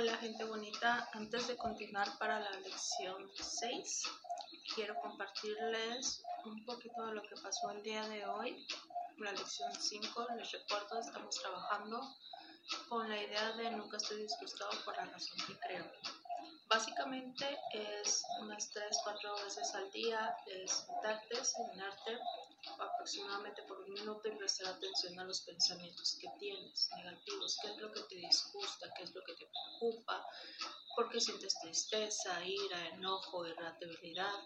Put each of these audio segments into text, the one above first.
Hola gente bonita, antes de continuar para la lección 6, quiero compartirles un poquito de lo que pasó el día de hoy. La lección 5, les recuerdo, estamos trabajando con la idea de nunca estoy disgustado por la razón que creo. Básicamente es unas 3-4 veces al día de sentarte, serenarte aproximadamente por un minuto y prestar atención a los pensamientos que tienes negativos, qué es lo que te disgusta, qué es lo que te preocupa, por qué sientes tristeza, ira, enojo, irritabilidad,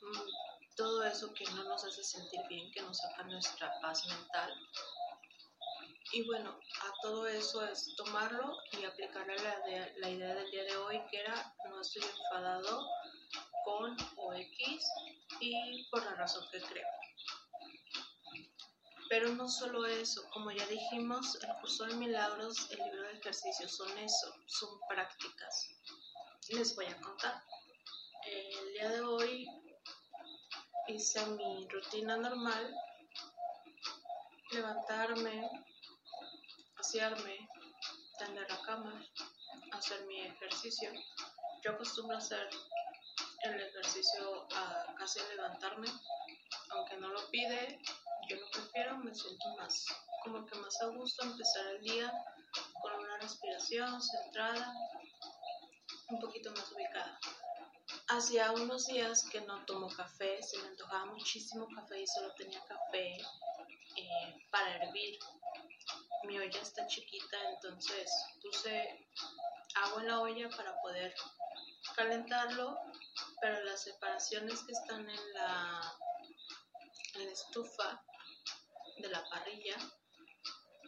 mm, todo eso que no nos hace sentir bien, que nos saca nuestra paz mental. Y bueno, a todo eso es tomarlo y aplicarle la, la idea del día de hoy, que era no estoy enfadado con o X y por la razón que creo. Pero no solo eso, como ya dijimos, el curso de milagros, el libro de ejercicios son eso, son prácticas. Les voy a contar. El día de hoy hice mi rutina normal, levantarme, asearme, tender la cama, hacer mi ejercicio. Yo acostumbro hacer el ejercicio a casi levantarme, aunque no lo pide, yo lo prefiero, me siento más, como que más a gusto empezar el día con una respiración centrada, un poquito más ubicada. Hacía unos días que no tomo café, se me antojaba muchísimo café y solo tenía café eh, para hervir. Mi olla está chiquita, entonces puse agua en la olla para poder calentarlo, pero las separaciones que están en la, en la estufa de la parrilla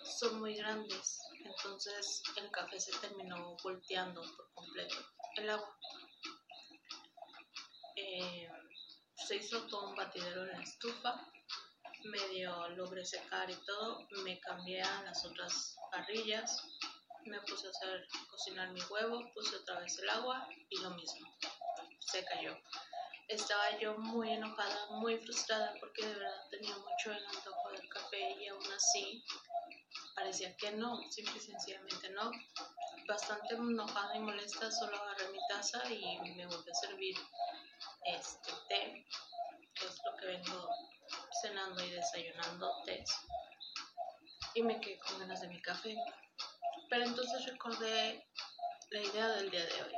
son muy grandes, entonces el café se terminó volteando por completo. El agua. Eh, se hizo todo un batidero en la estufa, medio logré secar y todo, me cambié a las otras parrillas, me puse a hacer cocinar mi huevo, puse otra vez el agua y lo mismo, se cayó estaba yo muy enojada, muy frustrada porque de verdad tenía mucho el antojo del café y aún así parecía que no, simple y sencillamente no. Bastante enojada y molesta, solo agarré mi taza y me volví a servir este té, que es lo que vengo cenando y desayunando té. Y me quedé con ganas de mi café. Pero entonces recordé la idea del día de hoy.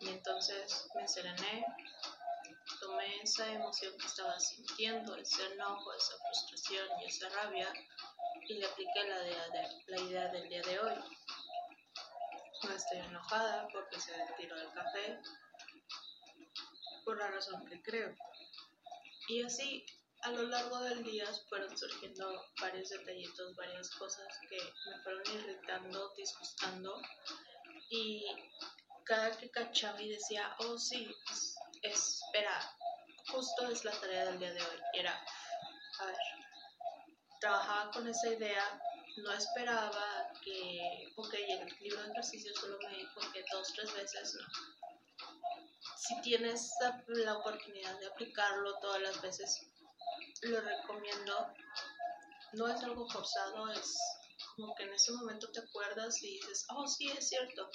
Y entonces me serené, esa emoción que estaba sintiendo, ese enojo, esa frustración y esa rabia y le apliqué la idea, de, la idea del día de hoy. No estoy enojada porque se retiró del café, por la razón que creo. Y así, a lo largo del día fueron surgiendo varios detallitos, varias cosas que me fueron irritando, disgustando. Y cada que cachaba y decía, oh sí, espera, justo es la tarea del día de hoy. Era, a ver, trabajaba con esa idea, no esperaba que, ok, el libro de ejercicio solo me dijo que dos, tres veces, no. Si tienes la oportunidad de aplicarlo todas las veces, lo recomiendo. No es algo forzado, es como que en ese momento te acuerdas y dices, oh, sí, es cierto.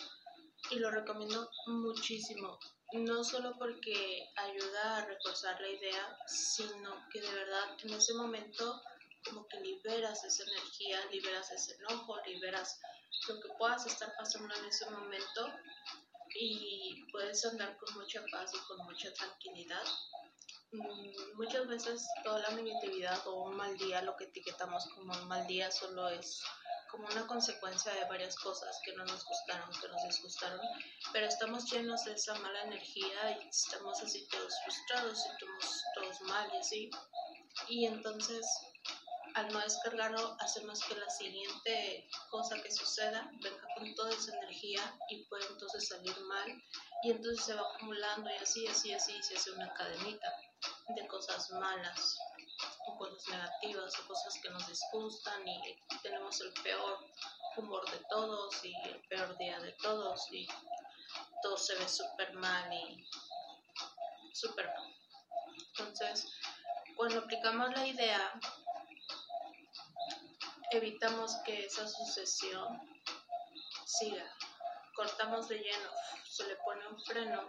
Y lo recomiendo muchísimo no solo porque ayuda a reforzar la idea, sino que de verdad en ese momento como que liberas esa energía, liberas ese enojo, liberas lo que puedas estar pasando en ese momento y puedes andar con mucha paz y con mucha tranquilidad. Mm, muchas veces toda la negatividad o un mal día, lo que etiquetamos como un mal día, solo es como una consecuencia de varias cosas que no nos gustaron, que nos disgustaron, pero estamos llenos de esa mala energía y estamos así todos frustrados y todos mal y así. Y entonces, al no descargarlo, hacemos que la siguiente cosa que suceda venga con toda esa energía y puede entonces salir mal y entonces se va acumulando y así, así, así, y se hace una cadenita de cosas malas o cosas negativas o cosas que nos disgustan y tenemos el peor humor de todos y el peor día de todos y todo se ve súper mal y súper mal. Entonces, cuando aplicamos la idea, evitamos que esa sucesión siga cortamos de lleno, se le pone un freno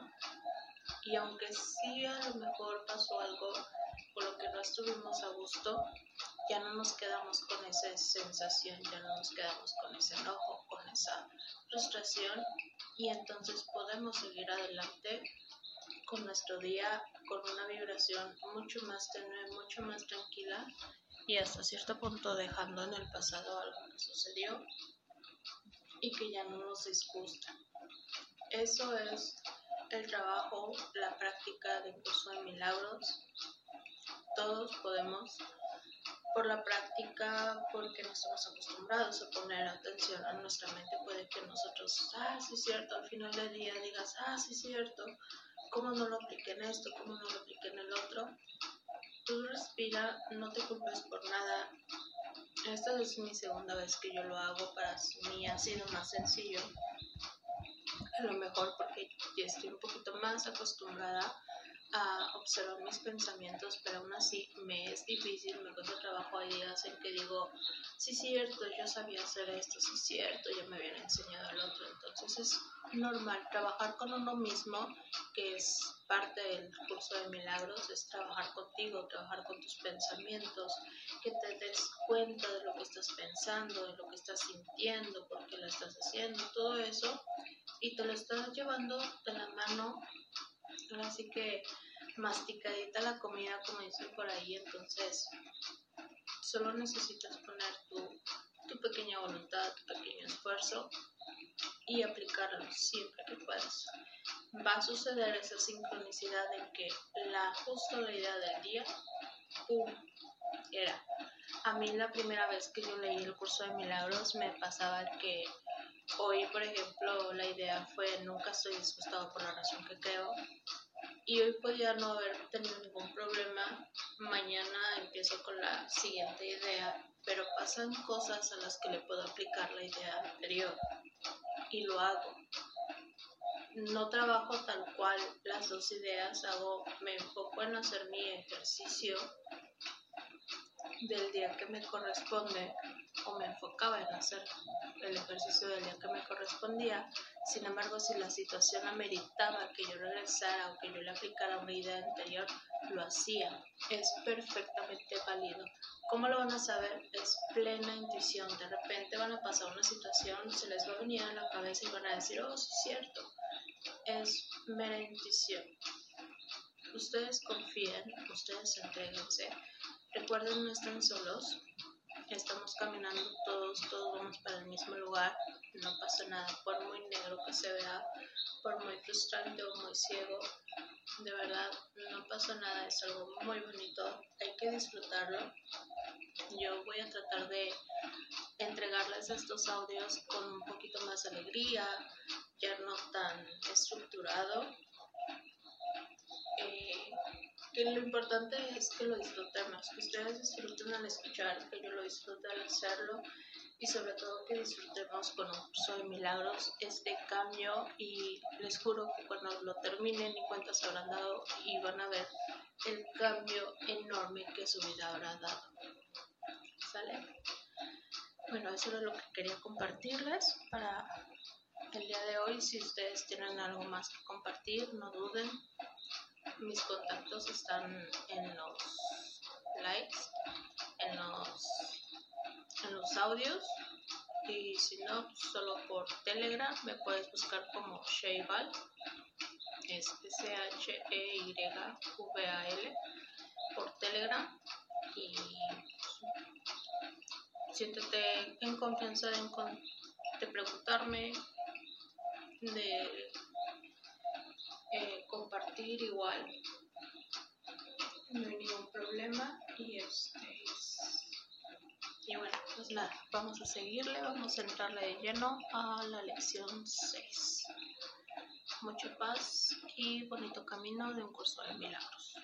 y aunque sí a lo mejor pasó algo estuvimos a gusto, ya no nos quedamos con esa sensación, ya no nos quedamos con ese enojo, con esa frustración y entonces podemos seguir adelante con nuestro día con una vibración mucho más tenue, mucho más tranquila y hasta cierto punto dejando en el pasado algo que sucedió y que ya no nos disgusta. Eso es el trabajo, la práctica de curso de milagros. Todos podemos, por la práctica, porque no estamos acostumbrados a poner atención a nuestra mente, puede que nosotros, ah, sí es cierto, al final del día digas, ah, sí es cierto, ¿cómo no lo apliqué en esto? ¿Cómo no lo apliqué en el otro? Tú respira, no te culpes por nada. Esta es mi segunda vez que yo lo hago, para mí ha sido más sencillo. A lo mejor porque ya estoy un poquito más acostumbrada a observar mis pensamientos, pero aún así me es difícil, me cuesta trabajo. Hay días en que digo, sí, cierto, yo sabía hacer esto, sí, cierto, ya me habían enseñado el otro. Entonces es normal trabajar con uno mismo, que es parte del curso de milagros, es trabajar contigo, trabajar con tus pensamientos, que te des cuenta de lo que estás pensando, de lo que estás sintiendo, por qué lo estás haciendo, todo eso, y te lo estás llevando de la mano así que masticadita la comida, como dicen por ahí, entonces solo necesitas poner tu, tu pequeña voluntad, tu pequeño esfuerzo y aplicarlo siempre que puedas. Va a suceder esa sincronicidad en que la justo la idea del día, era. A mí la primera vez que yo leí el curso de milagros me pasaba que hoy, por ejemplo, la idea fue nunca estoy disgustado por la razón que creo, y hoy podía no haber tenido ningún problema. Mañana empiezo con la siguiente idea, pero pasan cosas a las que le puedo aplicar la idea anterior y lo hago. No trabajo tal cual las dos ideas, hago, me enfoco en hacer mi ejercicio del día que me corresponde o me enfocaba en hacer el ejercicio del día que me correspondía. Sin embargo, si la situación ameritaba que yo regresara o que yo le aplicara una idea anterior, lo hacía. Es perfectamente válido. ¿Cómo lo van a saber? Es plena intuición. De repente van a pasar una situación, se les va a venir a la cabeza y van a decir, oh, sí es cierto. Es mera intuición. Ustedes confíen, ustedes entreguense Recuerden, no están solos. Estamos caminando todos, todos vamos para el mismo lugar. No pasa nada, por muy negro que se vea, por muy frustrante o muy ciego. De verdad, no pasa nada, es algo muy bonito. Hay que disfrutarlo. Yo voy a tratar de entregarles estos audios con un poquito más alegría, ya no tan estructurado. Lo importante es que lo disfrutemos, que ustedes disfruten al escuchar, que yo lo disfrute al hacerlo y sobre todo que disfrutemos con de milagros este cambio y les juro que cuando lo terminen y cuentas habrán dado y van a ver el cambio enorme que su vida habrá dado. ¿Sale? Bueno, eso era lo que quería compartirles para el día de hoy. Si ustedes tienen algo más que compartir, no duden mis contactos están en los likes, en los, en los audios. Y si no, solo por Telegram me puedes buscar como Sheival, es S-H-E-Y-V-A-L, por Telegram. Y siéntete en confianza de, de preguntarme, de eh, compartir igual. No hay ningún problema y este y bueno pues nada vamos a seguirle vamos a entrarle de lleno a la lección 6 mucha paz y bonito camino de un curso de milagros